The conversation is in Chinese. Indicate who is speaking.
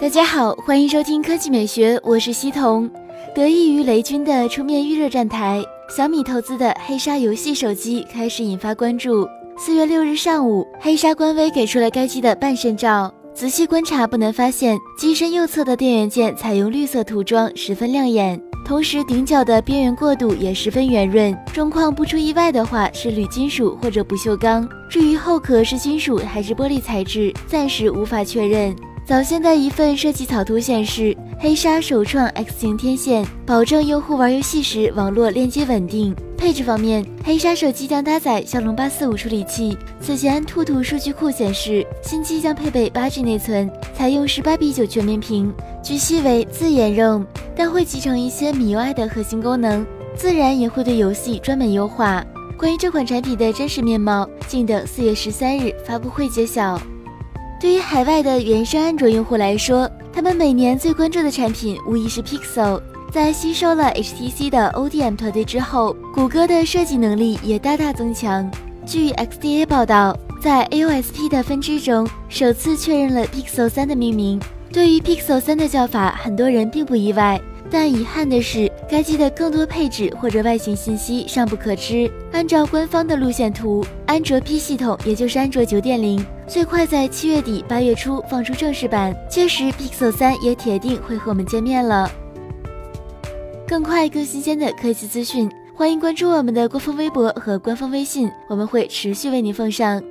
Speaker 1: 大家好，欢迎收听科技美学，我是西彤。得益于雷军的出面预热站台，小米投资的黑鲨游戏手机开始引发关注。四月六日上午，黑鲨官微给出了该机的半身照，仔细观察不难发现，机身右侧的电源键采用绿色涂装，十分亮眼。同时，顶角的边缘过渡也十分圆润。状况不出意外的话，是铝金属或者不锈钢。至于后壳是金属还是玻璃材质，暂时无法确认。早先的一份设计草图显示，黑鲨首创 X 型天线，保证用户玩游戏时网络连接稳定。配置方面，黑鲨手机将搭载骁龙八四五处理器。此前，兔兔数据库显示，新机将配备八 G 内存，采用十八比九全面屏，据悉为自研 ROM，但会集成一些米 UI 的核心功能，自然也会对游戏专门优化。关于这款产品的真实面貌，静等四月十三日发布会揭晓。对于海外的原生安卓用户来说，他们每年最关注的产品无疑是 Pixel。在吸收了 HTC 的 ODM 团队之后，谷歌的设计能力也大大增强。据 XDA 报道，在 AOSP 的分支中，首次确认了 Pixel 3的命名。对于 Pixel 3的叫法，很多人并不意外。但遗憾的是，该机的更多配置或者外形信息尚不可知。按照官方的路线图，安卓 P 系统，也就是安卓9.0，最快在七月底八月初放出正式版，届时 Pixel 三也铁定会和我们见面了。更快更新鲜的科技资讯，欢迎关注我们的官方微博和官方微信，我们会持续为您奉上。